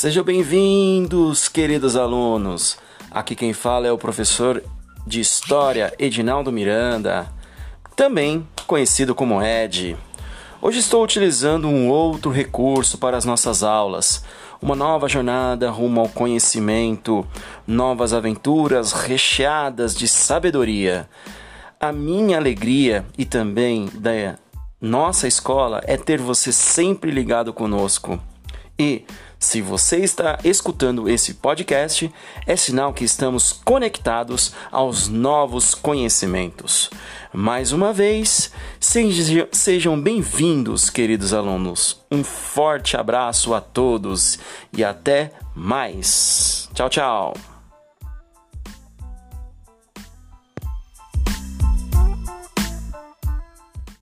Sejam bem-vindos, queridos alunos. Aqui quem fala é o professor de História Edinaldo Miranda, também conhecido como Ed. Hoje estou utilizando um outro recurso para as nossas aulas, uma nova jornada rumo ao conhecimento, novas aventuras recheadas de sabedoria. A minha alegria e também da nossa escola é ter você sempre ligado conosco. E se você está escutando esse podcast, é sinal que estamos conectados aos novos conhecimentos. Mais uma vez, sejam bem-vindos, queridos alunos. Um forte abraço a todos e até mais. Tchau, tchau.